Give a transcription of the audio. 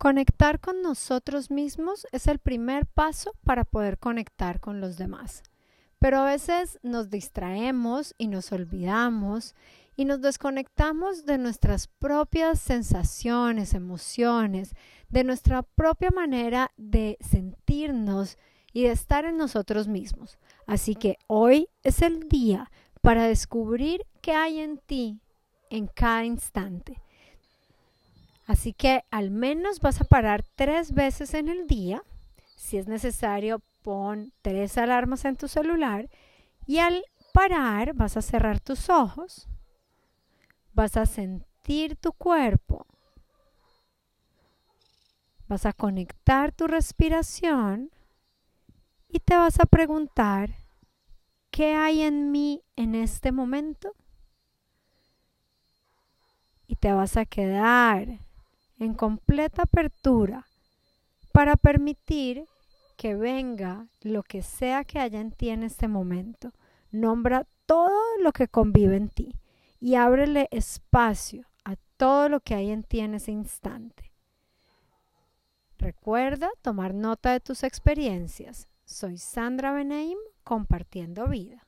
Conectar con nosotros mismos es el primer paso para poder conectar con los demás. Pero a veces nos distraemos y nos olvidamos y nos desconectamos de nuestras propias sensaciones, emociones, de nuestra propia manera de sentirnos y de estar en nosotros mismos. Así que hoy es el día para descubrir qué hay en ti en cada instante Así que al menos vas a parar tres veces en el día. Si es necesario, pon tres alarmas en tu celular y al parar vas a cerrar tus ojos, vas a sentir tu cuerpo, vas a conectar tu respiración y te vas a preguntar, ¿qué hay en mí en este momento? Y te vas a quedar en completa apertura para permitir que venga lo que sea que haya en ti en este momento. Nombra todo lo que convive en ti y ábrele espacio a todo lo que hay en ti en ese instante. Recuerda tomar nota de tus experiencias. Soy Sandra Beneim compartiendo vida.